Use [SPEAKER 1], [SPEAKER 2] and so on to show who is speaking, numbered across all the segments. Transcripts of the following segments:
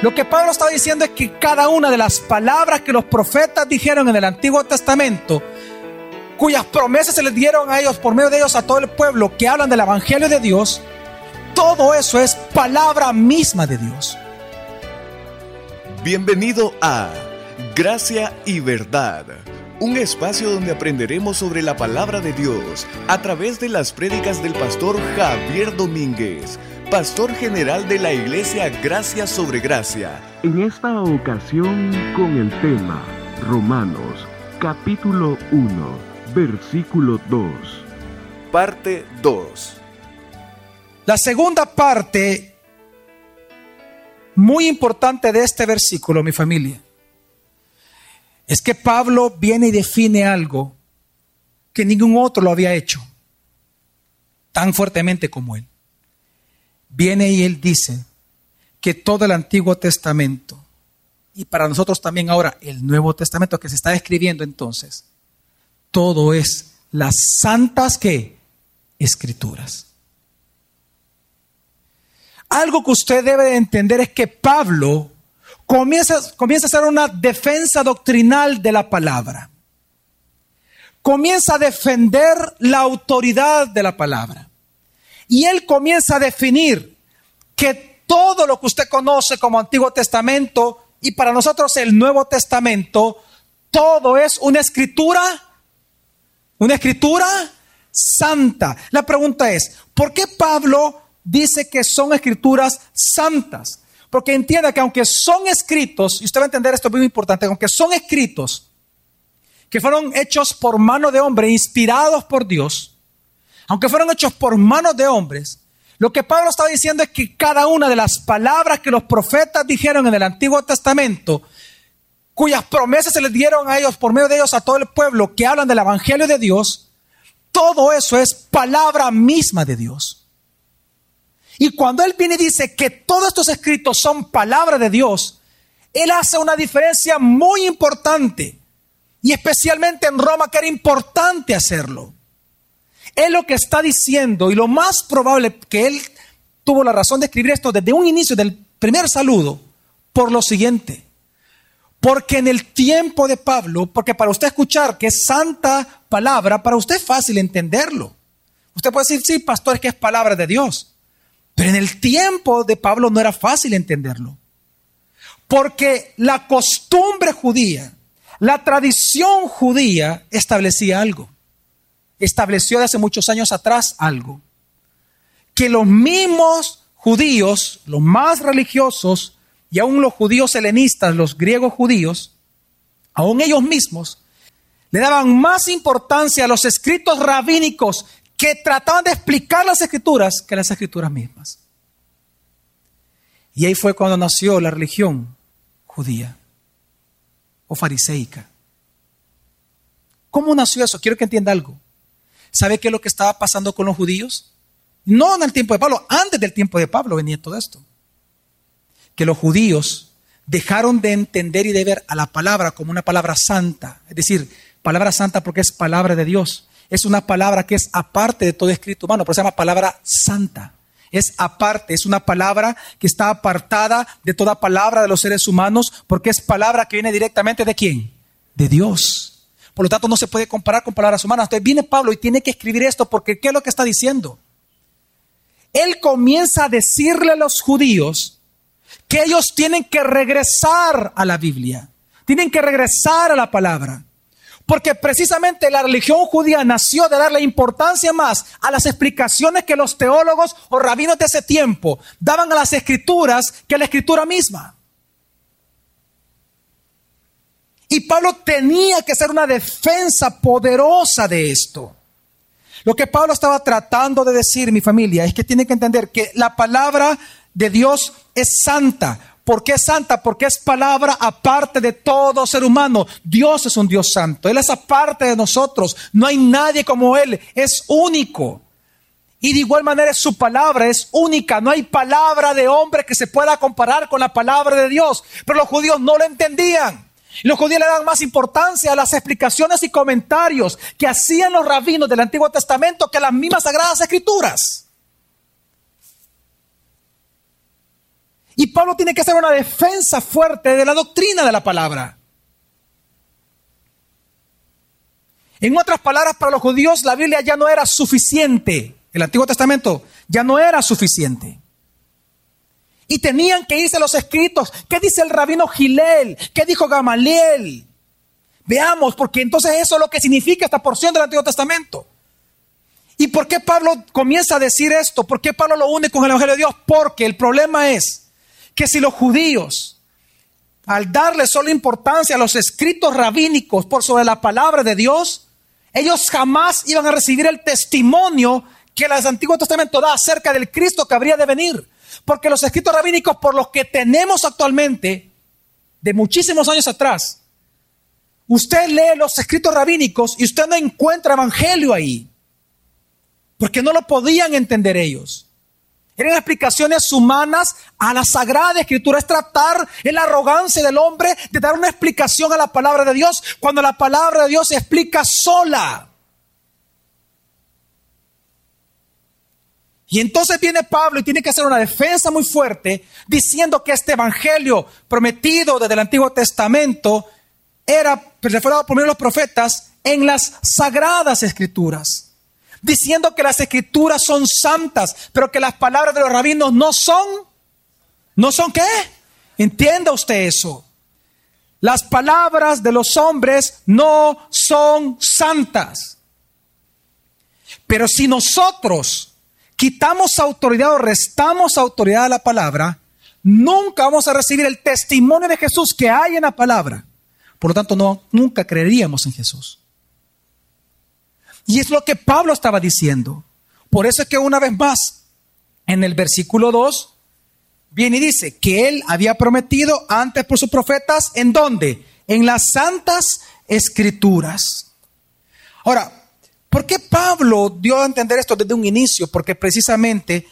[SPEAKER 1] Lo que Pablo estaba diciendo es que cada una de las palabras que los profetas dijeron en el Antiguo Testamento, cuyas promesas se les dieron a ellos por medio de ellos a todo el pueblo que hablan del Evangelio de Dios, todo eso es palabra misma de Dios.
[SPEAKER 2] Bienvenido a Gracia y Verdad, un espacio donde aprenderemos sobre la palabra de Dios a través de las prédicas del pastor Javier Domínguez, pastor general de la iglesia Gracia sobre Gracia.
[SPEAKER 3] En esta ocasión con el tema Romanos, capítulo 1, versículo 2.
[SPEAKER 2] Parte 2.
[SPEAKER 1] La segunda parte muy importante de este versículo, mi familia, es que Pablo viene y define algo que ningún otro lo había hecho tan fuertemente como él. Viene y él dice que todo el Antiguo Testamento, y para nosotros también ahora el Nuevo Testamento que se está escribiendo entonces, todo es las santas que escrituras. Algo que usted debe de entender es que Pablo comienza, comienza a hacer una defensa doctrinal de la palabra. Comienza a defender la autoridad de la palabra. Y él comienza a definir que todo lo que usted conoce como Antiguo Testamento y para nosotros el Nuevo Testamento, todo es una escritura, una escritura santa. La pregunta es, ¿por qué Pablo dice que son escrituras santas. Porque entienda que aunque son escritos, y usted va a entender esto muy importante, aunque son escritos que fueron hechos por mano de hombre, inspirados por Dios, aunque fueron hechos por manos de hombres, lo que Pablo está diciendo es que cada una de las palabras que los profetas dijeron en el Antiguo Testamento, cuyas promesas se les dieron a ellos por medio de ellos a todo el pueblo que hablan del Evangelio de Dios, todo eso es palabra misma de Dios. Y cuando Él viene y dice que todos estos escritos son palabra de Dios, Él hace una diferencia muy importante. Y especialmente en Roma, que era importante hacerlo. Él lo que está diciendo, y lo más probable que Él tuvo la razón de escribir esto desde un inicio del primer saludo, por lo siguiente. Porque en el tiempo de Pablo, porque para usted escuchar que es santa palabra, para usted es fácil entenderlo. Usted puede decir, sí, pastor, es que es palabra de Dios. Pero en el tiempo de Pablo no era fácil entenderlo. Porque la costumbre judía, la tradición judía establecía algo. Estableció de hace muchos años atrás algo. Que los mismos judíos, los más religiosos, y aún los judíos helenistas, los griegos judíos, aún ellos mismos, le daban más importancia a los escritos rabínicos que trataban de explicar las escrituras que las escrituras mismas. Y ahí fue cuando nació la religión judía o fariseica. ¿Cómo nació eso? Quiero que entienda algo. ¿Sabe qué es lo que estaba pasando con los judíos? No en el tiempo de Pablo, antes del tiempo de Pablo venía todo esto. Que los judíos dejaron de entender y de ver a la palabra como una palabra santa, es decir, palabra santa porque es palabra de Dios, es una palabra que es aparte de todo escrito humano, por eso se llama palabra santa. Es aparte, es una palabra que está apartada de toda palabra de los seres humanos, porque es palabra que viene directamente de quién? De Dios. Por lo tanto, no se puede comparar con palabras humanas. Entonces viene Pablo y tiene que escribir esto, porque ¿qué es lo que está diciendo? Él comienza a decirle a los judíos que ellos tienen que regresar a la Biblia, tienen que regresar a la palabra. Porque precisamente la religión judía nació de darle importancia más a las explicaciones que los teólogos o rabinos de ese tiempo daban a las escrituras que a la escritura misma. Y Pablo tenía que hacer una defensa poderosa de esto. Lo que Pablo estaba tratando de decir, mi familia, es que tiene que entender que la palabra de Dios es santa, ¿Por qué es santa? Porque es palabra aparte de todo ser humano. Dios es un Dios santo. Él es aparte de nosotros. No hay nadie como Él. Es único. Y de igual manera su palabra es única. No hay palabra de hombre que se pueda comparar con la palabra de Dios. Pero los judíos no lo entendían. Los judíos le dan más importancia a las explicaciones y comentarios que hacían los rabinos del Antiguo Testamento que las mismas sagradas escrituras. Y Pablo tiene que hacer una defensa fuerte de la doctrina de la palabra. En otras palabras, para los judíos la Biblia ya no era suficiente. El Antiguo Testamento ya no era suficiente. Y tenían que irse los escritos. ¿Qué dice el rabino Gilel? ¿Qué dijo Gamaliel? Veamos, porque entonces eso es lo que significa esta porción del Antiguo Testamento. ¿Y por qué Pablo comienza a decir esto? ¿Por qué Pablo lo une con el Evangelio de Dios? Porque el problema es que si los judíos, al darle solo importancia a los escritos rabínicos por sobre la palabra de Dios, ellos jamás iban a recibir el testimonio que el Antiguo Testamento da acerca del Cristo que habría de venir. Porque los escritos rabínicos por los que tenemos actualmente, de muchísimos años atrás, usted lee los escritos rabínicos y usted no encuentra evangelio ahí. Porque no lo podían entender ellos. Eran explicaciones humanas a la Sagrada Escritura. Es tratar la arrogancia del hombre de dar una explicación a la palabra de Dios cuando la palabra de Dios se explica sola. Y entonces viene Pablo y tiene que hacer una defensa muy fuerte diciendo que este evangelio prometido desde el Antiguo Testamento era referado por los profetas en las sagradas escrituras. Diciendo que las escrituras son santas, pero que las palabras de los rabinos no son. ¿No son qué? Entienda usted eso. Las palabras de los hombres no son santas. Pero si nosotros quitamos autoridad o restamos autoridad a la palabra, nunca vamos a recibir el testimonio de Jesús que hay en la palabra. Por lo tanto, no, nunca creeríamos en Jesús. Y es lo que Pablo estaba diciendo. Por eso es que una vez más, en el versículo 2, viene y dice que él había prometido antes por sus profetas, ¿en dónde? En las santas escrituras. Ahora, ¿Por qué Pablo dio a entender esto desde un inicio? Porque precisamente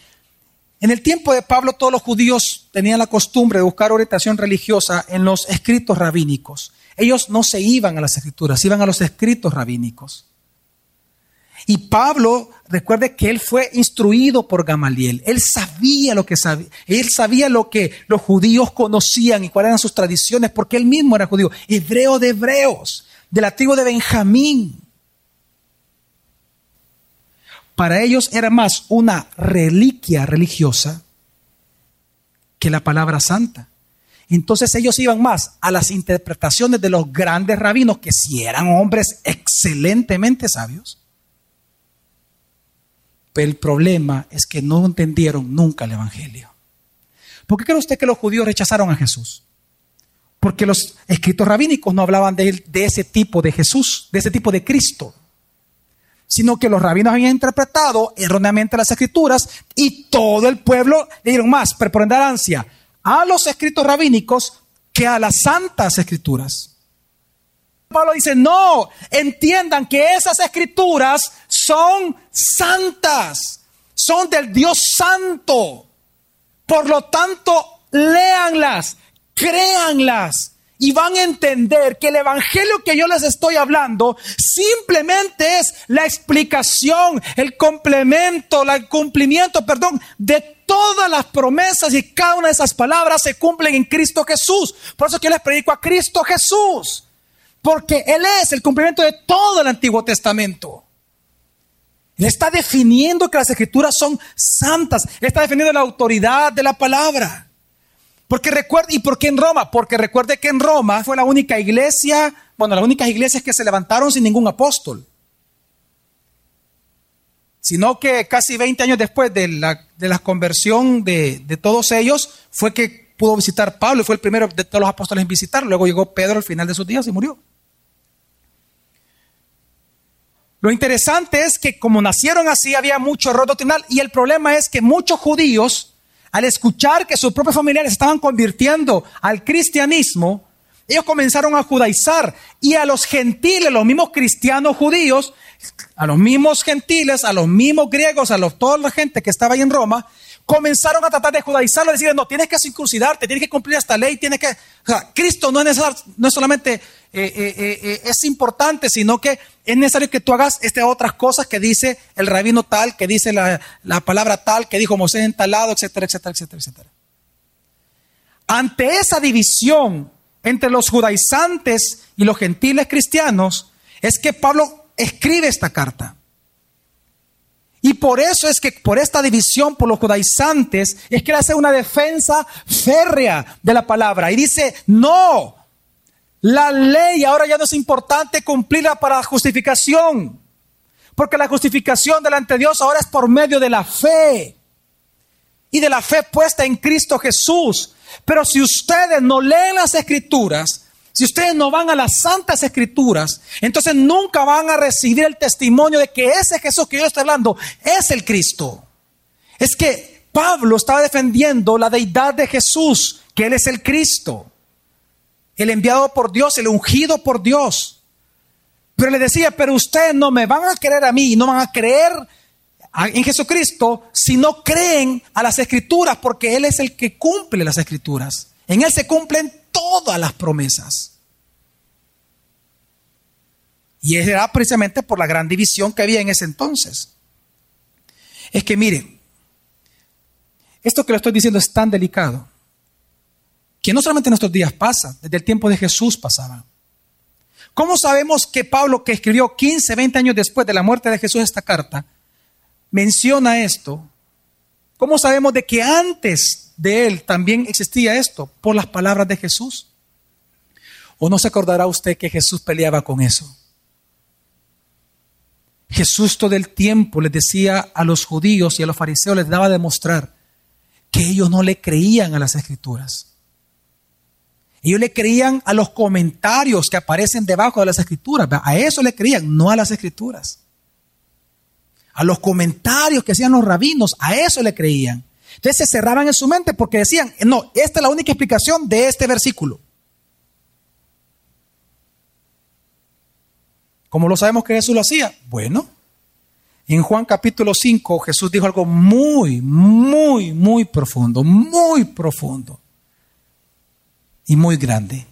[SPEAKER 1] en el tiempo de Pablo todos los judíos tenían la costumbre de buscar orientación religiosa en los escritos rabínicos. Ellos no se iban a las escrituras, iban a los escritos rabínicos. Y Pablo, recuerde que él fue instruido por Gamaliel. Él sabía lo que sabía, él sabía lo que los judíos conocían y cuáles eran sus tradiciones, porque él mismo era judío, hebreo de hebreos, de la tribu de Benjamín para ellos era más una reliquia religiosa que la palabra santa. Entonces ellos iban más a las interpretaciones de los grandes rabinos, que si eran hombres excelentemente sabios. Pero el problema es que no entendieron nunca el Evangelio. ¿Por qué cree usted que los judíos rechazaron a Jesús? Porque los escritos rabínicos no hablaban de, de ese tipo de Jesús, de ese tipo de Cristo sino que los rabinos habían interpretado erróneamente las escrituras y todo el pueblo le dieron más preponderancia a los escritos rabínicos que a las santas escrituras. Pablo dice, no, entiendan que esas escrituras son santas, son del Dios santo. Por lo tanto, léanlas, créanlas, y van a entender que el evangelio que yo les estoy hablando simplemente es la explicación, el complemento, el cumplimiento, perdón, de todas las promesas y cada una de esas palabras se cumplen en Cristo Jesús. Por eso que yo les predico a Cristo Jesús, porque Él es el cumplimiento de todo el Antiguo Testamento. Él está definiendo que las escrituras son santas, está definiendo la autoridad de la palabra. Porque recuerde, ¿y por qué en Roma? Porque recuerde que en Roma fue la única iglesia, bueno, las únicas iglesias que se levantaron sin ningún apóstol. Sino que casi 20 años después de la, conversión de, de, todos ellos, fue que pudo visitar Pablo y fue el primero de todos los apóstoles en visitar. Luego llegó Pedro al final de sus días y murió. Lo interesante es que como nacieron así, había mucho error doctrinal y el problema es que muchos judíos al escuchar que sus propios familiares estaban convirtiendo al cristianismo, ellos comenzaron a judaizar. Y a los gentiles, los mismos cristianos judíos, a los mismos gentiles, a los mismos griegos, a toda la gente que estaba ahí en Roma, comenzaron a tratar de judaizarlo, decir, no, tienes que circuncidarte, tienes que cumplir esta ley, tienes que... O sea, Cristo no es, no solamente eh, eh, eh, es importante, sino que es necesario que tú hagas este, otras cosas que dice el rabino tal, que dice la, palabra tal, que dijo Moisés en tal lado, etcétera, etcétera, etcétera, etcétera. ante esa división entre los judaizantes y los gentiles cristianos, es que Pablo escribe esta carta. Y por eso es que por esta división por los judaizantes es que él hace una defensa férrea de la palabra y dice, no, la ley ahora ya no es importante cumplirla para justificación, porque la justificación delante de Dios ahora es por medio de la fe y de la fe puesta en Cristo Jesús. Pero si ustedes no leen las escrituras, si ustedes no van a las santas escrituras, entonces nunca van a recibir el testimonio de que ese Jesús que yo estoy hablando es el Cristo. Es que Pablo estaba defendiendo la deidad de Jesús, que Él es el Cristo, el enviado por Dios, el ungido por Dios. Pero le decía, pero ustedes no me van a creer a mí, no van a creer en Jesucristo si no creen a las escrituras, porque Él es el que cumple las escrituras. En Él se cumplen todas las promesas. Y era precisamente por la gran división que había en ese entonces. Es que miren, esto que le estoy diciendo es tan delicado, que no solamente en nuestros días pasa, desde el tiempo de Jesús pasaba. ¿Cómo sabemos que Pablo, que escribió 15, 20 años después de la muerte de Jesús esta carta, menciona esto, ¿cómo sabemos de que antes de él también existía esto? Por las palabras de Jesús. ¿O no se acordará usted que Jesús peleaba con eso? Jesús todo el tiempo les decía a los judíos y a los fariseos, les daba a demostrar que ellos no le creían a las escrituras. Ellos le creían a los comentarios que aparecen debajo de las escrituras. A eso le creían, no a las escrituras a los comentarios que hacían los rabinos, a eso le creían. Entonces se cerraban en su mente porque decían, no, esta es la única explicación de este versículo. ¿Cómo lo sabemos que Jesús lo hacía? Bueno, en Juan capítulo 5 Jesús dijo algo muy, muy, muy profundo, muy profundo y muy grande.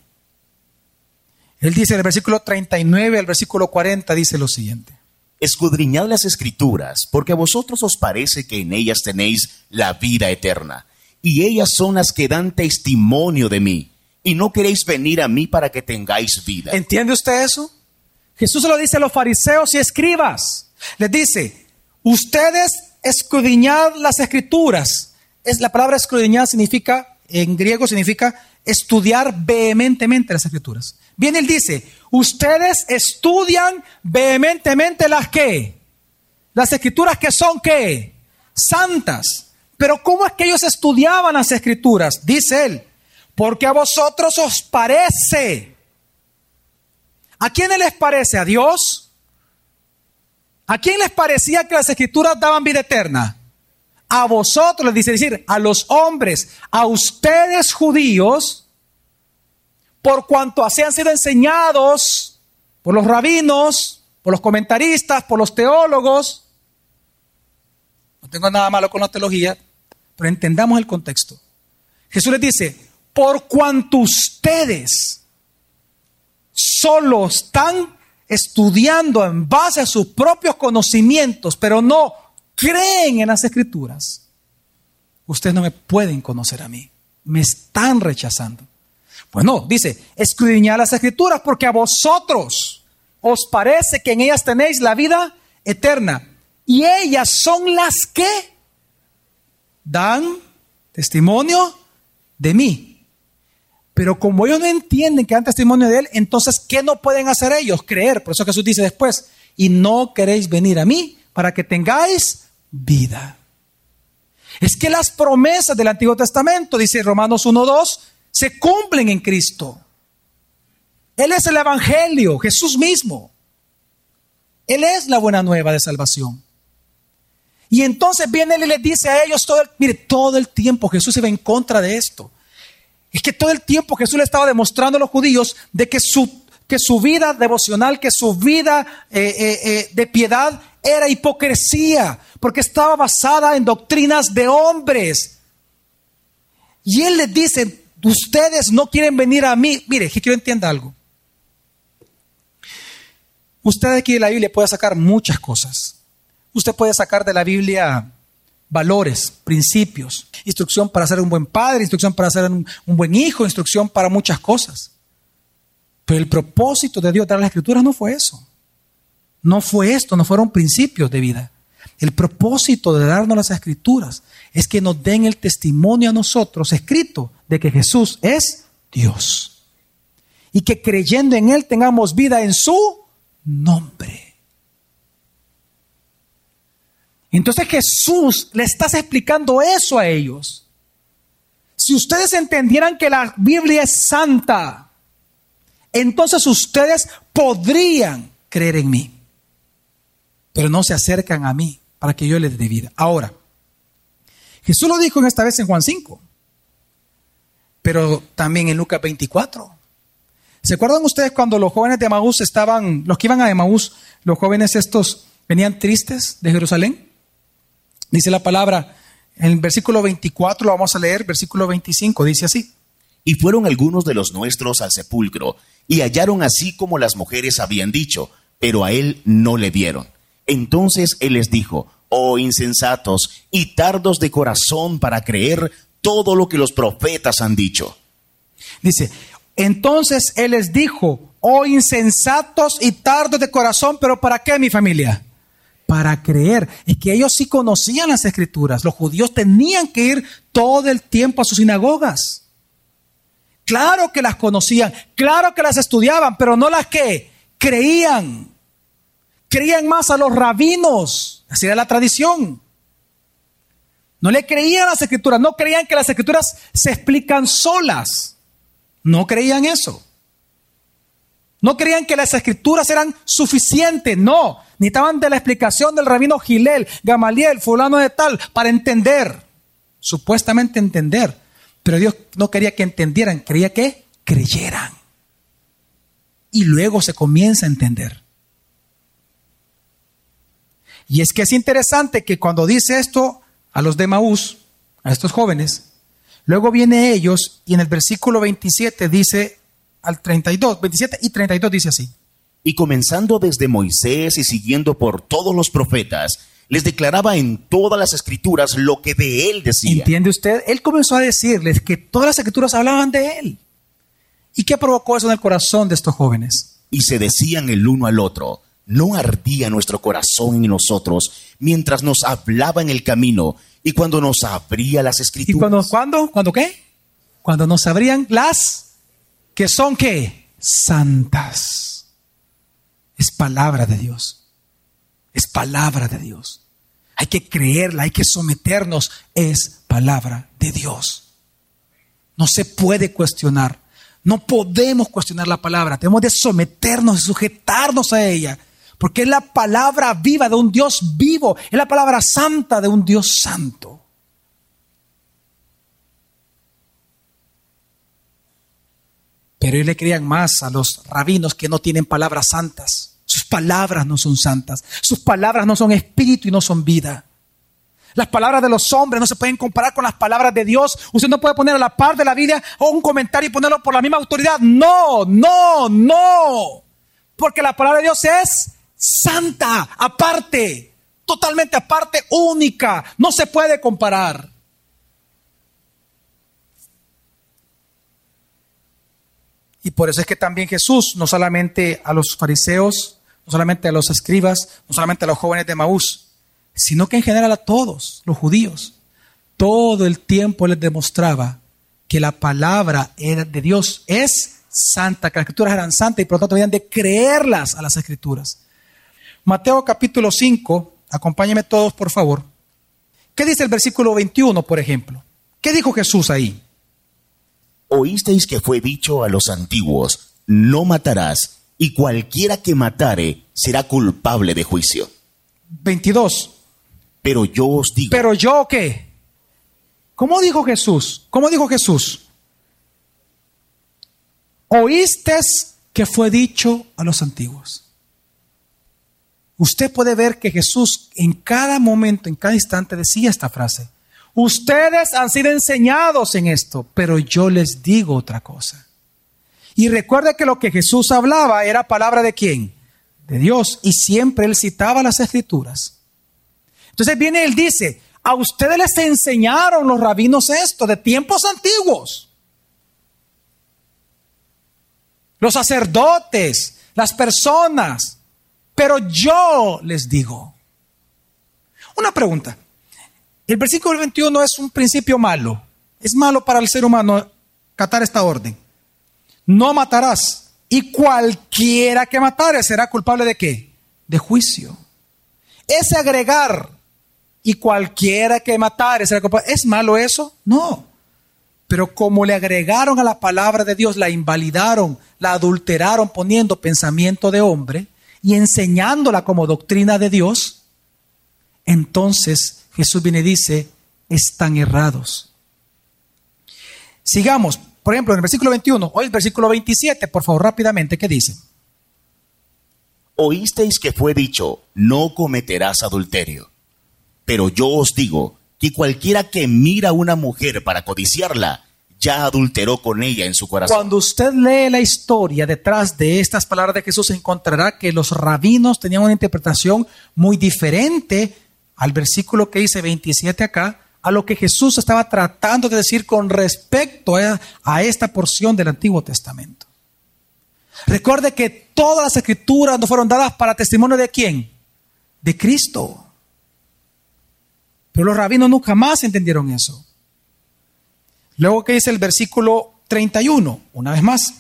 [SPEAKER 1] Él dice en el versículo 39 al versículo 40, dice lo siguiente
[SPEAKER 4] escudriñad las escrituras, porque a vosotros os parece que en ellas tenéis la vida eterna, y ellas son las que dan testimonio de mí, y no queréis venir a mí para que tengáis vida.
[SPEAKER 1] ¿Entiende usted eso? Jesús se lo dice a los fariseos y escribas. Les dice, ustedes escudriñad las escrituras. Es, la palabra escudriñar significa, en griego significa estudiar vehementemente las escrituras. Bien, él dice, ustedes estudian vehementemente las que, las escrituras que son qué, santas. Pero ¿cómo es que ellos estudiaban las escrituras? Dice él, porque a vosotros os parece. ¿A quién les parece? ¿A Dios? ¿A quién les parecía que las escrituras daban vida eterna? A vosotros, les dice decir, a los hombres, a ustedes judíos, por cuanto así han sido enseñados por los rabinos, por los comentaristas, por los teólogos. No tengo nada malo con la teología, pero entendamos el contexto. Jesús les dice, por cuanto ustedes solo están estudiando en base a sus propios conocimientos, pero no creen en las escrituras, ustedes no me pueden conocer a mí, me están rechazando. Pues dice, escudriñad las escrituras porque a vosotros os parece que en ellas tenéis la vida eterna. Y ellas son las que dan testimonio de mí. Pero como ellos no entienden que dan testimonio de Él, entonces, ¿qué no pueden hacer ellos? Creer. Por eso Jesús dice después, y no queréis venir a mí para que tengáis vida. Es que las promesas del Antiguo Testamento, dice Romanos 1.2, se cumplen en Cristo. Él es el Evangelio, Jesús mismo. Él es la buena nueva de salvación. Y entonces viene él y les dice a ellos, todo el, mire, todo el tiempo Jesús se va en contra de esto. Es que todo el tiempo Jesús le estaba demostrando a los judíos de que su, que su vida devocional, que su vida eh, eh, eh, de piedad era hipocresía, porque estaba basada en doctrinas de hombres. Y él les dice, ustedes no quieren venir a mí. Mire, que quiero entienda algo. Usted aquí de la Biblia puede sacar muchas cosas. Usted puede sacar de la Biblia valores, principios, instrucción para ser un buen padre, instrucción para ser un buen hijo, instrucción para muchas cosas. Pero el propósito de Dios dar las escrituras no fue eso. No fue esto, no fueron principios de vida. El propósito de darnos las escrituras es que nos den el testimonio a nosotros escrito de que Jesús es Dios. Y que creyendo en Él tengamos vida en su nombre. Entonces Jesús le estás explicando eso a ellos. Si ustedes entendieran que la Biblia es santa, entonces ustedes podrían creer en mí. Pero no se acercan a mí para que yo les dé vida. Ahora, Jesús lo dijo en esta vez en Juan 5, pero también en Lucas 24. ¿Se acuerdan ustedes cuando los jóvenes de Emaús estaban, los que iban a Emaús, los jóvenes estos venían tristes de Jerusalén? Dice la palabra en el versículo 24, lo vamos a leer, versículo 25, dice así.
[SPEAKER 4] Y fueron algunos de los nuestros al sepulcro, y hallaron así como las mujeres habían dicho, pero a él no le vieron. Entonces él les dijo, oh insensatos y tardos de corazón para creer todo lo que los profetas han dicho.
[SPEAKER 1] Dice, entonces él les dijo, oh insensatos y tardos de corazón, pero ¿para qué mi familia? Para creer. Y que ellos sí conocían las escrituras. Los judíos tenían que ir todo el tiempo a sus sinagogas. Claro que las conocían, claro que las estudiaban, pero no las que creían. Creían más a los rabinos, así era la tradición. No le creían las escrituras, no creían que las escrituras se explican solas. No creían eso. No creían que las escrituras eran suficientes, no. Necesitaban de la explicación del rabino Gilel, Gamaliel, fulano de tal, para entender, supuestamente entender. Pero Dios no quería que entendieran, quería que creyeran. Y luego se comienza a entender. Y es que es interesante que cuando dice esto a los de Maús, a estos jóvenes, luego viene ellos y en el versículo 27 dice al 32, 27 y 32 dice así.
[SPEAKER 4] Y comenzando desde Moisés y siguiendo por todos los profetas, les declaraba en todas las escrituras lo que de él decía.
[SPEAKER 1] ¿Entiende usted? Él comenzó a decirles que todas las escrituras hablaban de él. ¿Y qué provocó eso en el corazón de estos jóvenes?
[SPEAKER 4] Y se decían el uno al otro, ¿no ardía nuestro corazón en nosotros mientras nos hablaba en el camino y cuando nos abría las
[SPEAKER 1] ¿Y
[SPEAKER 4] escrituras?
[SPEAKER 1] cuando, cuándo? ¿Cuándo qué? Cuando nos abrían las que son qué? Santas. Es palabra de Dios. Es palabra de Dios. Hay que creerla, hay que someternos. Es palabra de Dios. No se puede cuestionar. No podemos cuestionar la palabra. Tenemos de someternos, sujetarnos a ella. Porque es la palabra viva de un Dios vivo. Es la palabra santa de un Dios santo. Pero ellos le creían más a los rabinos que no tienen palabras santas. Sus palabras no son santas. Sus palabras no son espíritu y no son vida. Las palabras de los hombres no se pueden comparar con las palabras de Dios. Usted no puede poner a la par de la Biblia o un comentario y ponerlo por la misma autoridad. No, no, no. Porque la palabra de Dios es santa, aparte, totalmente aparte, única. No se puede comparar. Y por eso es que también Jesús, no solamente a los fariseos, no solamente a los escribas, no solamente a los jóvenes de Maús, sino que en general a todos los judíos, todo el tiempo les demostraba que la palabra de Dios es santa, que las escrituras eran santas y por lo tanto debían de creerlas a las escrituras. Mateo capítulo 5, acompáñenme todos por favor. ¿Qué dice el versículo 21, por ejemplo? ¿Qué dijo Jesús ahí?
[SPEAKER 4] Oísteis que fue dicho a los antiguos, no matarás, y cualquiera que matare será culpable de juicio.
[SPEAKER 1] 22.
[SPEAKER 4] Pero yo os digo,
[SPEAKER 1] Pero yo qué? ¿Cómo dijo Jesús? ¿Cómo dijo Jesús? Oíste que fue dicho a los antiguos. Usted puede ver que Jesús en cada momento, en cada instante decía esta frase. Ustedes han sido enseñados en esto, pero yo les digo otra cosa. Y recuerde que lo que Jesús hablaba era palabra de quién? De Dios. Y siempre él citaba las escrituras. Entonces viene él dice, A ustedes les enseñaron los rabinos esto de tiempos antiguos. Los sacerdotes, las personas. Pero yo les digo. Una pregunta. El versículo 21 es un principio malo. Es malo para el ser humano catar esta orden. No matarás. Y cualquiera que matare será culpable de qué? De juicio. Ese agregar y cualquiera que matare será culpable. ¿Es malo eso? No. Pero como le agregaron a la palabra de Dios, la invalidaron, la adulteraron poniendo pensamiento de hombre y enseñándola como doctrina de Dios, entonces Jesús viene y dice, están errados. Sigamos, por ejemplo, en el versículo 21, hoy el versículo 27, por favor, rápidamente, ¿qué dice?
[SPEAKER 4] Oísteis que fue dicho, no cometerás adulterio. Pero yo os digo que cualquiera que mira a una mujer para codiciarla, ya adulteró con ella en su corazón.
[SPEAKER 1] Cuando usted lee la historia detrás de estas palabras de Jesús, encontrará que los rabinos tenían una interpretación muy diferente al versículo que dice 27 acá, a lo que Jesús estaba tratando de decir con respecto a, a esta porción del Antiguo Testamento. Recuerde que todas las escrituras no fueron dadas para testimonio de quién? De Cristo. Pero los rabinos nunca más entendieron eso. Luego que dice el versículo 31, una vez más.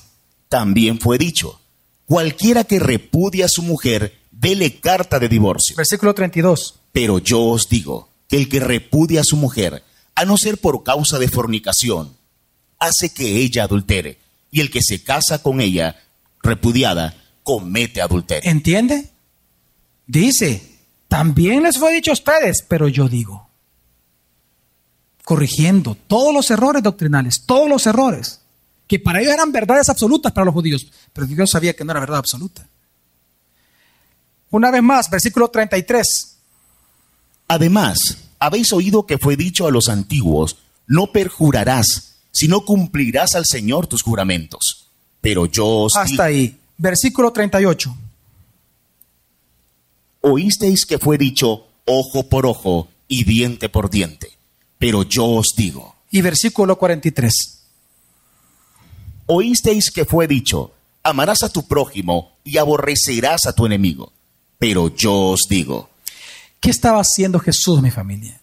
[SPEAKER 4] También fue dicho, cualquiera que repudia a su mujer, dele carta de divorcio.
[SPEAKER 1] Versículo 32.
[SPEAKER 4] Pero yo os digo que el que repudia a su mujer, a no ser por causa de fornicación, hace que ella adultere, y el que se casa con ella, repudiada, comete adulterio.
[SPEAKER 1] ¿Entiende? Dice, también les fue dicho a ustedes, pero yo digo, corrigiendo todos los errores doctrinales, todos los errores, que para ellos eran verdades absolutas para los judíos, pero Dios sabía que no era verdad absoluta. Una vez más, versículo 33.
[SPEAKER 4] Además, habéis oído que fue dicho a los antiguos, no perjurarás, sino cumplirás al Señor tus juramentos. Pero yo os
[SPEAKER 1] Hasta ahí. Versículo 38.
[SPEAKER 4] oísteis que fue dicho ojo por ojo y diente por diente. Pero yo os digo,
[SPEAKER 1] Y versículo 43.
[SPEAKER 4] oísteis que fue dicho, amarás a tu prójimo y aborrecerás a tu enemigo. Pero yo os digo,
[SPEAKER 1] ¿Qué estaba haciendo Jesús, mi familia?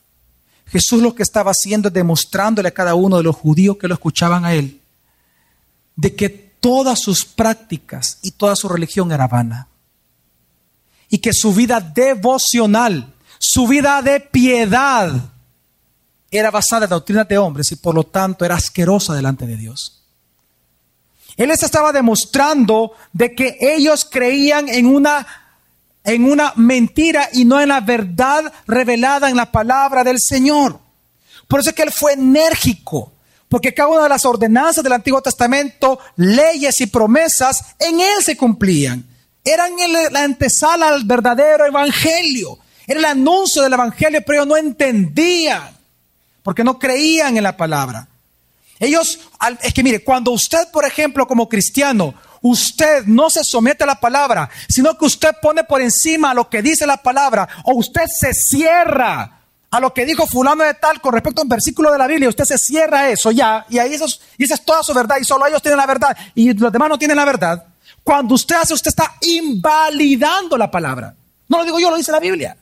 [SPEAKER 1] Jesús lo que estaba haciendo es demostrándole a cada uno de los judíos que lo escuchaban a él, de que todas sus prácticas y toda su religión era vana. Y que su vida devocional, su vida de piedad, era basada en doctrinas de hombres y por lo tanto era asquerosa delante de Dios. Él les estaba demostrando de que ellos creían en una en una mentira y no en la verdad revelada en la palabra del Señor. Por eso es que él fue enérgico, porque cada una de las ordenanzas del Antiguo Testamento, leyes y promesas, en él se cumplían. Eran la antesala al verdadero evangelio. Era el anuncio del evangelio, pero ellos no entendían, porque no creían en la palabra. Ellos, es que mire, cuando usted, por ejemplo, como cristiano, usted no se somete a la palabra, sino que usted pone por encima lo que dice la palabra, o usted se cierra a lo que dijo fulano de tal con respecto a un versículo de la Biblia, usted se cierra eso ya, y ahí esos, y esa es toda su verdad, y solo ellos tienen la verdad, y los demás no tienen la verdad. Cuando usted hace, usted está invalidando la palabra. No lo digo yo, lo dice la Biblia.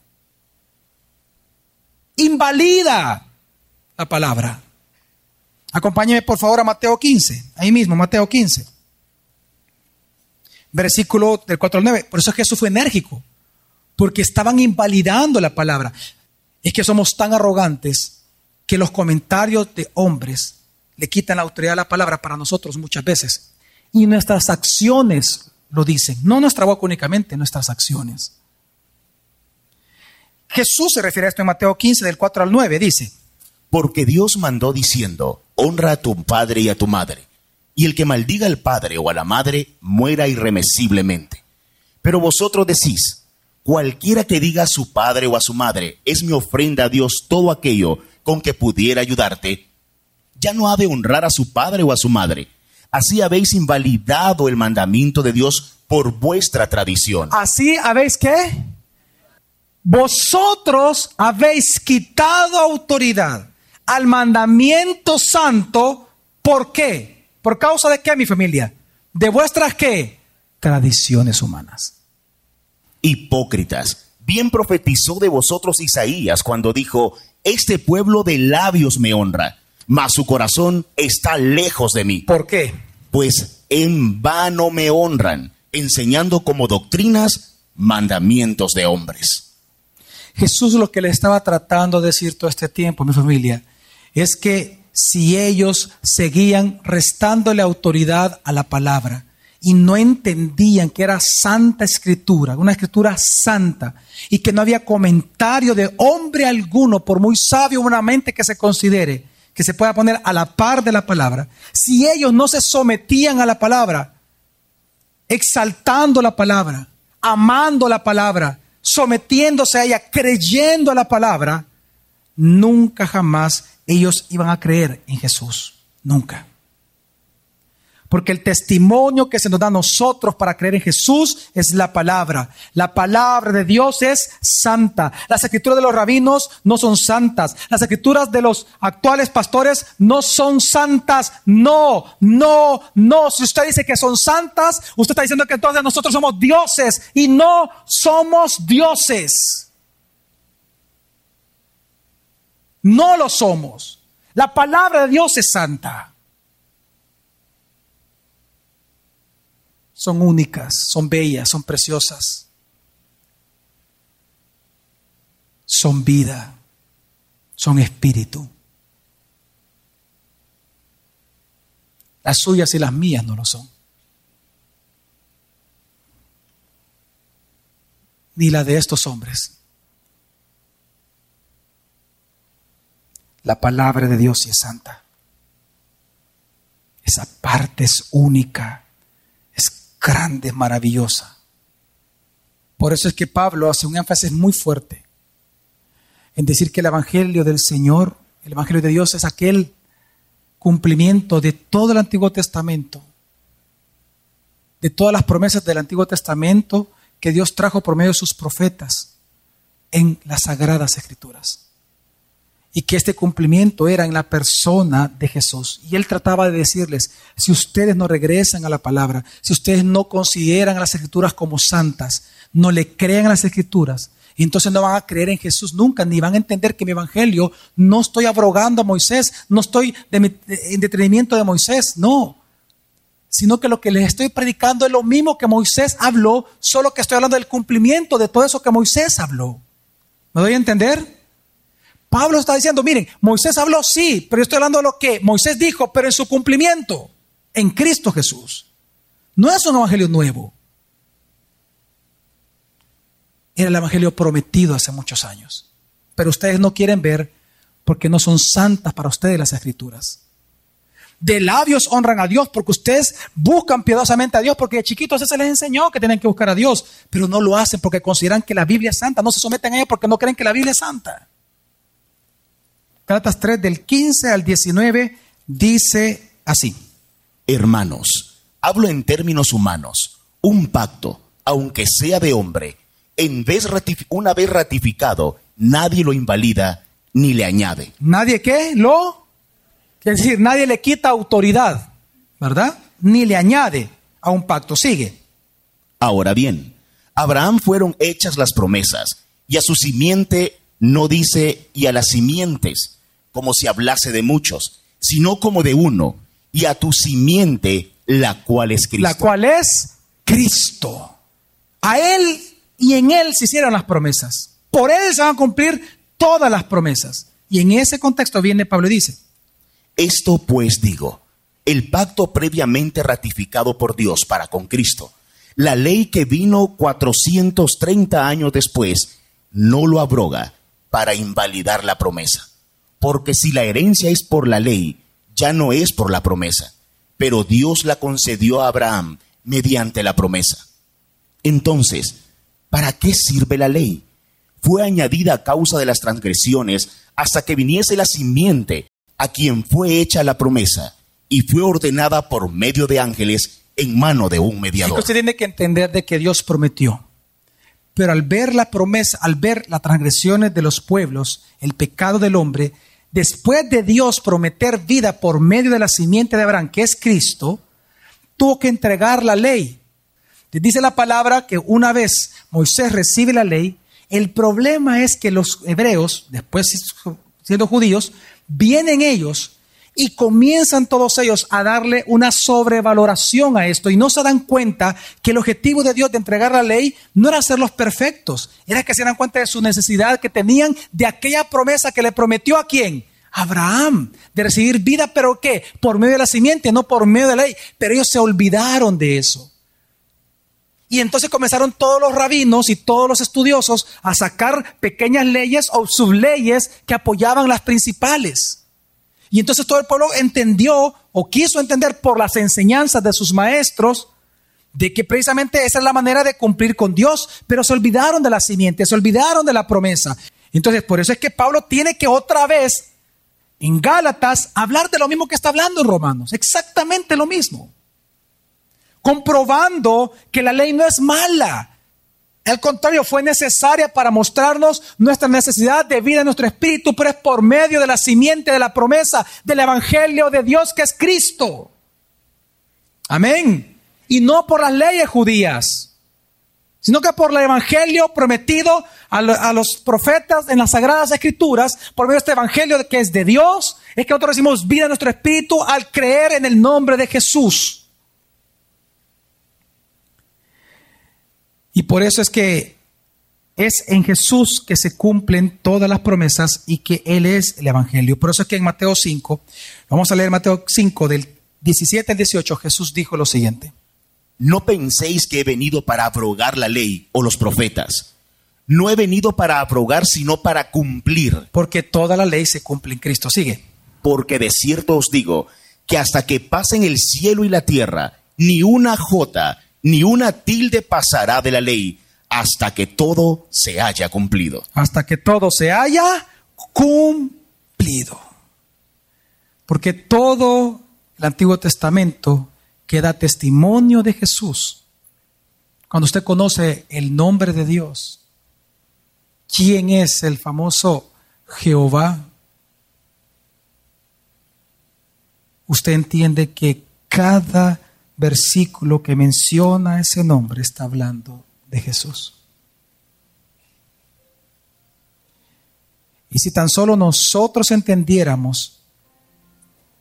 [SPEAKER 1] Invalida la palabra. Acompáñeme por favor a Mateo 15, ahí mismo, Mateo 15. Versículo del 4 al 9. Por eso Jesús fue enérgico, porque estaban invalidando la palabra. Es que somos tan arrogantes que los comentarios de hombres le quitan la autoridad a la palabra para nosotros muchas veces. Y nuestras acciones lo dicen, no nuestra boca únicamente, nuestras acciones. Jesús se refiere a esto en Mateo 15, del 4 al 9, dice,
[SPEAKER 4] porque Dios mandó diciendo, honra a tu padre y a tu madre, y el que maldiga al padre o a la madre muera irremisiblemente. Pero vosotros decís, cualquiera que diga a su padre o a su madre, es mi ofrenda a Dios todo aquello con que pudiera ayudarte, ya no ha de honrar a su padre o a su madre. Así habéis invalidado el mandamiento de Dios por vuestra tradición.
[SPEAKER 1] así habéis qué? vosotros habéis quitado autoridad al mandamiento santo. ¿Por qué? ¿Por causa de qué, mi familia? De vuestras qué? Tradiciones humanas.
[SPEAKER 4] Hipócritas, bien profetizó de vosotros Isaías cuando dijo, este pueblo de labios me honra, mas su corazón está lejos de mí.
[SPEAKER 1] ¿Por qué?
[SPEAKER 4] Pues en vano me honran, enseñando como doctrinas mandamientos de hombres.
[SPEAKER 1] Jesús lo que le estaba tratando de decir todo este tiempo, mi familia, es que si ellos seguían restándole autoridad a la palabra y no entendían que era santa escritura, una escritura santa, y que no había comentario de hombre alguno, por muy sabio humanamente que se considere, que se pueda poner a la par de la palabra, si ellos no se sometían a la palabra, exaltando la palabra, amando la palabra, sometiéndose a ella, creyendo a la palabra, nunca jamás ellos iban a creer en Jesús. Nunca. Porque el testimonio que se nos da a nosotros para creer en Jesús es la palabra. La palabra de Dios es santa. Las escrituras de los rabinos no son santas. Las escrituras de los actuales pastores no son santas. No, no, no. Si usted dice que son santas, usted está diciendo que entonces nosotros somos dioses y no somos dioses. No lo somos. La palabra de Dios es santa. son únicas, son bellas, son preciosas. Son vida, son espíritu. Las suyas y las mías no lo son. Ni la de estos hombres. La palabra de Dios es santa. Esa parte es única grande, maravillosa. Por eso es que Pablo hace un énfasis muy fuerte en decir que el Evangelio del Señor, el Evangelio de Dios es aquel cumplimiento de todo el Antiguo Testamento, de todas las promesas del Antiguo Testamento que Dios trajo por medio de sus profetas en las sagradas escrituras y que este cumplimiento era en la persona de Jesús. Y él trataba de decirles, si ustedes no regresan a la palabra, si ustedes no consideran a las escrituras como santas, no le crean a las escrituras, entonces no van a creer en Jesús nunca, ni van a entender que mi evangelio no estoy abrogando a Moisés, no estoy en detenimiento de Moisés, no. Sino que lo que les estoy predicando es lo mismo que Moisés habló, solo que estoy hablando del cumplimiento de todo eso que Moisés habló. ¿Me doy a entender? Pablo está diciendo, miren, Moisés habló sí, pero yo estoy hablando de lo que Moisés dijo, pero en su cumplimiento, en Cristo Jesús. No es un evangelio nuevo. Era el evangelio prometido hace muchos años. Pero ustedes no quieren ver porque no son santas para ustedes las escrituras. De labios honran a Dios porque ustedes buscan piadosamente a Dios porque de chiquitos se les enseñó que tienen que buscar a Dios, pero no lo hacen porque consideran que la Biblia es santa, no se someten a ella porque no creen que la Biblia es santa. Gálatas 3 del 15 al 19 dice así.
[SPEAKER 4] Hermanos, hablo en términos humanos. Un pacto, aunque sea de hombre, en vez una vez ratificado, nadie lo invalida ni le añade.
[SPEAKER 1] ¿Nadie qué? ¿Lo? Quiere decir, nadie le quita autoridad, ¿verdad? Ni le añade a un pacto. Sigue.
[SPEAKER 4] Ahora bien, a Abraham fueron hechas las promesas, y a su simiente no dice y a las simientes, como si hablase de muchos, sino como de uno, y a tu simiente, la cual es Cristo.
[SPEAKER 1] La cual es Cristo. A Él y en Él se hicieron las promesas. Por Él se van a cumplir todas las promesas. Y en ese contexto viene Pablo y dice,
[SPEAKER 4] Esto pues digo, el pacto previamente ratificado por Dios para con Cristo, la ley que vino 430 años después, no lo abroga para invalidar la promesa porque si la herencia es por la ley, ya no es por la promesa, pero Dios la concedió a Abraham mediante la promesa. Entonces, ¿para qué sirve la ley? Fue añadida a causa de las transgresiones hasta que viniese la simiente a quien fue hecha la promesa y fue ordenada por medio de ángeles en mano de un mediador.
[SPEAKER 1] Tiene que entender de que Dios prometió. Pero al ver la promesa, al ver las transgresiones de los pueblos, el pecado del hombre, después de Dios prometer vida por medio de la simiente de Abraham, que es Cristo, tuvo que entregar la ley. Dice la palabra que una vez Moisés recibe la ley, el problema es que los hebreos, después siendo judíos, vienen ellos y comienzan todos ellos a darle una sobrevaloración a esto y no se dan cuenta que el objetivo de Dios de entregar la ley no era hacerlos perfectos, era que se dan cuenta de su necesidad que tenían de aquella promesa que le prometió a quién? Abraham, de recibir vida, pero ¿qué? Por medio de la simiente, no por medio de la ley. Pero ellos se olvidaron de eso. Y entonces comenzaron todos los rabinos y todos los estudiosos a sacar pequeñas leyes o subleyes que apoyaban las principales. Y entonces todo el pueblo entendió o quiso entender por las enseñanzas de sus maestros de que precisamente esa es la manera de cumplir con Dios, pero se olvidaron de la simiente, se olvidaron de la promesa. Entonces, por eso es que Pablo tiene que otra vez en Gálatas hablar de lo mismo que está hablando en Romanos, exactamente lo mismo. Comprobando que la ley no es mala, al contrario, fue necesaria para mostrarnos nuestra necesidad de vida en nuestro espíritu, pero es por medio de la simiente de la promesa del Evangelio de Dios que es Cristo. Amén. Y no por las leyes judías, sino que por el Evangelio prometido a, los profetas en las Sagradas Escrituras, por medio de este Evangelio que es de Dios, es que nosotros recibimos vida en nuestro espíritu al creer en el nombre de Jesús. Y por eso es que es en Jesús que se cumplen todas las promesas y que Él es el Evangelio. Por eso es que en Mateo 5, vamos a leer Mateo 5 del 17 al 18, Jesús dijo lo siguiente.
[SPEAKER 4] No penséis que he venido para abrogar la ley o los profetas. No he venido para abrogar, sino para cumplir.
[SPEAKER 1] Porque toda la ley se cumple en Cristo. Sigue.
[SPEAKER 4] Porque de cierto os digo que hasta que pasen el cielo y la tierra, ni una jota ni una tilde pasará de la ley hasta que todo se haya cumplido.
[SPEAKER 1] Hasta que todo se haya cumplido. Porque todo el Antiguo Testamento queda testimonio de Jesús. Cuando usted conoce el nombre de Dios, quién es el famoso Jehová, usted entiende que cada versículo que menciona ese nombre está hablando de Jesús. Y si tan solo nosotros entendiéramos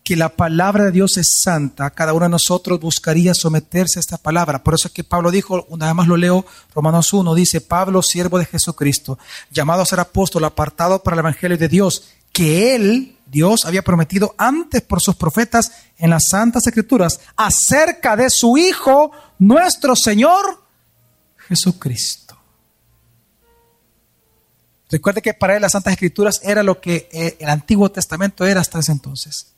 [SPEAKER 1] que la palabra de Dios es santa, cada uno de nosotros buscaría someterse a esta palabra. Por eso es que Pablo dijo, una vez más lo leo, Romanos 1, dice, Pablo, siervo de Jesucristo, llamado a ser apóstol, apartado para el Evangelio de Dios, que él, Dios, había prometido antes por sus profetas en las Santas Escrituras acerca de su Hijo, nuestro Señor Jesucristo. Recuerde que para él las Santas Escrituras era lo que eh, el Antiguo Testamento era hasta ese entonces.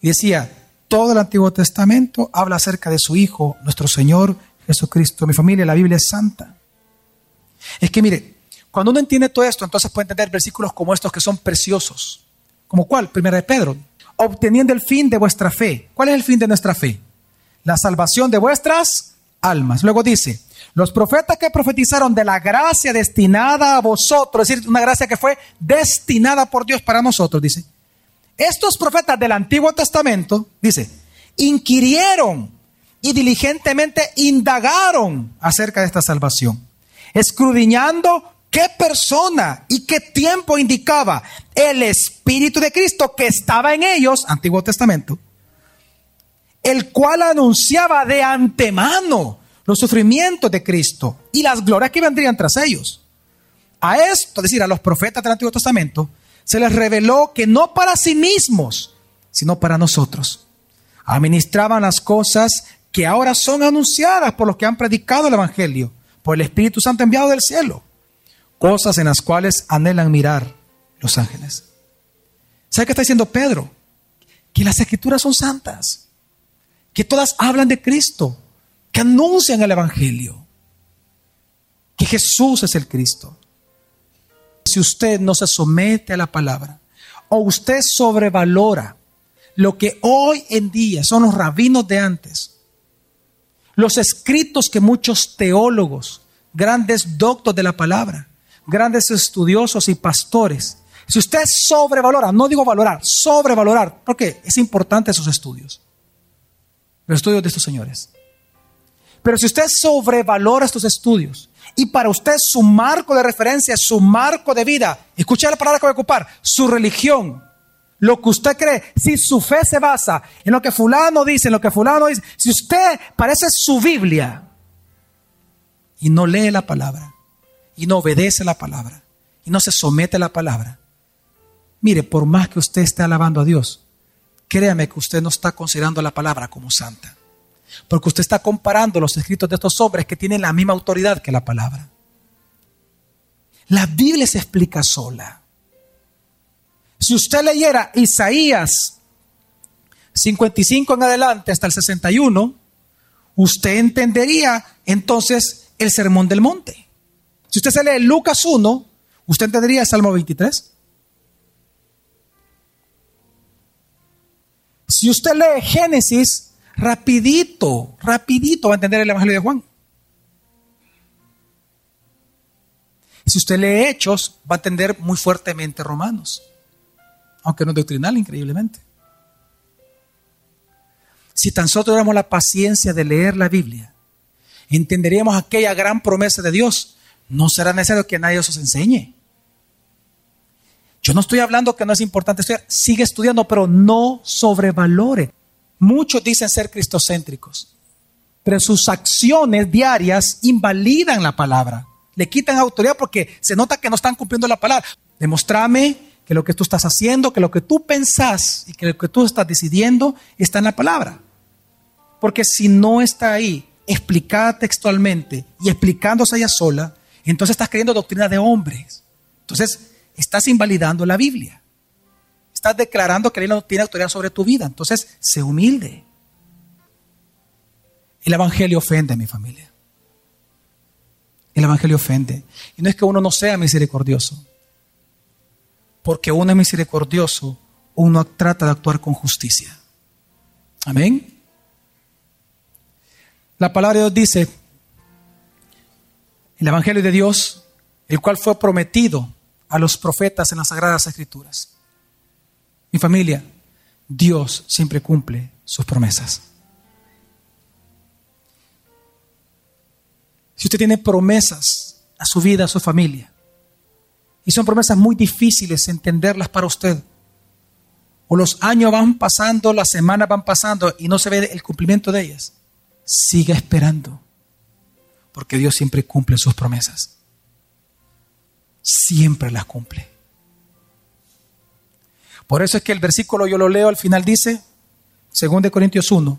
[SPEAKER 1] Y decía, todo el Antiguo Testamento habla acerca de su Hijo, nuestro Señor Jesucristo. Mi familia, la Biblia es santa. Es que mire, cuando uno entiende todo esto, entonces puede entender versículos como estos que son preciosos. ¿Como cuál? Primera de Pedro. Obteniendo el fin de vuestra fe. ¿Cuál es el fin de nuestra fe? La salvación de vuestras almas. Luego dice, los profetas que profetizaron de la gracia destinada a vosotros, es decir, una gracia que fue destinada por Dios para nosotros, dice. Estos profetas del Antiguo Testamento, dice, inquirieron y diligentemente indagaron acerca de esta salvación, escudriñando qué persona y qué tiempo indicaba el Espíritu de Cristo que estaba en ellos, Antiguo Testamento, el cual anunciaba de antemano los sufrimientos de Cristo y las glorias que vendrían tras ellos. A esto, es decir, a los profetas del Antiguo Testamento, se les reveló que no para sí mismos, sino para nosotros. Administraban las cosas que ahora son anunciadas por los que han predicado el Evangelio, por el Espíritu Santo enviado del cielo cosas en las cuales anhelan mirar los ángeles. ¿Sabe qué está diciendo Pedro? Que las escrituras son santas, que todas hablan de Cristo, que anuncian el Evangelio, que Jesús es el Cristo. Si usted no se somete a la palabra o usted sobrevalora lo que hoy en día son los rabinos de antes, los escritos que muchos teólogos grandes doctos de la palabra, grandes estudiosos y pastores. Si usted sobrevalora, no digo valorar, sobrevalorar, porque es importante esos estudios, los estudios de estos señores. Pero si usted sobrevalora estos estudios y para usted su marco de referencia, su marco de vida, escuche la palabra que voy a ocupar, su religión, lo que usted cree, si su fe se basa en lo que fulano dice, en lo que fulano dice, si usted parece su Biblia y no lee la palabra, y no obedece la palabra, y no se somete a la palabra, mire, por más que usted esté alabando a Dios, créame que usted no está considerando la palabra como santa, porque usted está comparando los escritos de estos hombres que tienen la misma autoridad que la palabra. La Biblia se explica sola. Si usted leyera Isaías 55 en adelante hasta el 61, usted entendería entonces el sermón del monte. Si usted se lee Lucas 1, usted entendería el Salmo 23. Si usted lee Génesis, rapidito, rapidito va a entender el Evangelio de Juan. Si usted lee Hechos, va a entender muy fuertemente Romanos aunque no es doctrinal, increíblemente. Si tan solo tuviéramos la paciencia de leer la Biblia, entenderíamos aquella gran promesa de Dios. No será necesario que nadie os enseñe. Yo no estoy hablando que no es importante estudiar, sigue estudiando, pero no sobrevalore. Muchos dicen ser cristocéntricos, pero sus acciones diarias invalidan la palabra, le quitan autoridad porque se nota que no están cumpliendo la palabra. Demostrame que lo que tú estás haciendo, que lo que tú pensás y que lo que tú estás decidiendo está en la palabra. Porque si no está ahí explicada textualmente y explicándose ella sola, entonces estás creyendo doctrina de hombres. Entonces estás invalidando la Biblia. Estás declarando que él no tiene autoridad sobre tu vida. Entonces, sé humilde. El Evangelio ofende a mi familia. El Evangelio ofende. Y no es que uno no sea misericordioso porque uno es misericordioso, uno trata de actuar con justicia. Amén. La palabra de Dios dice, el Evangelio de Dios, el cual fue prometido a los profetas en las Sagradas Escrituras. Mi familia, Dios siempre cumple sus promesas. Si usted tiene promesas a su vida, a su familia, y son promesas muy difíciles entenderlas para usted. O los años van pasando, las semanas van pasando y no se ve el cumplimiento de ellas. Siga esperando. Porque Dios siempre cumple sus promesas. Siempre las cumple. Por eso es que el versículo yo lo leo al final dice, 2 Corintios 1,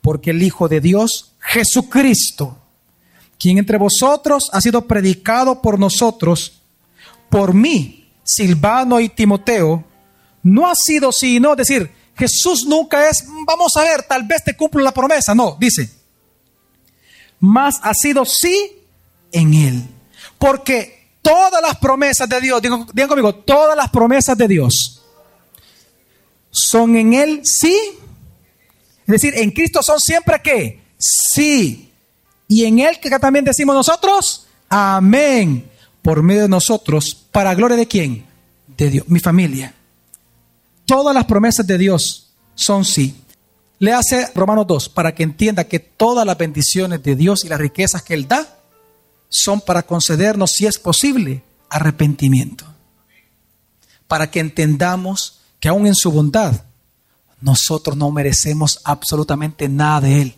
[SPEAKER 1] porque el Hijo de Dios, Jesucristo, quien entre vosotros ha sido predicado por nosotros, por mí, Silvano y Timoteo, no ha sido sino decir, Jesús nunca es, vamos a ver, tal vez te cumplo la promesa. No, dice, más ha sido sí en Él. Porque todas las promesas de Dios, digan, conmigo, todas las promesas de Dios son en Él sí. Es decir, en Cristo son siempre que sí. Y en Él que también decimos nosotros, amén por medio de nosotros, para gloria de quién? De Dios, mi familia. Todas las promesas de Dios son sí. Le hace Romanos 2 para que entienda que todas las bendiciones de Dios y las riquezas que Él da son para concedernos, si es posible, arrepentimiento. Para que entendamos que aún en su bondad nosotros no merecemos absolutamente nada de Él,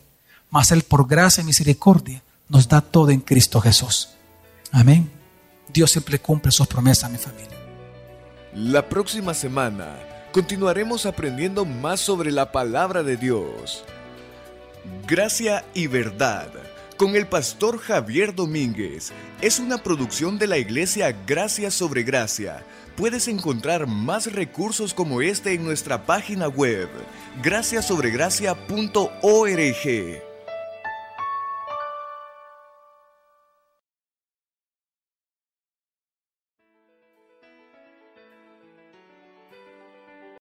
[SPEAKER 1] mas Él por gracia y misericordia nos da todo en Cristo Jesús. Amén. Dios siempre cumple sus promesas, mi familia.
[SPEAKER 2] La próxima semana continuaremos aprendiendo más sobre la palabra de Dios. Gracia y verdad con el pastor Javier Domínguez es una producción de la iglesia Gracia sobre Gracia. Puedes encontrar más recursos como este en nuestra página web, graciasobregracia.org.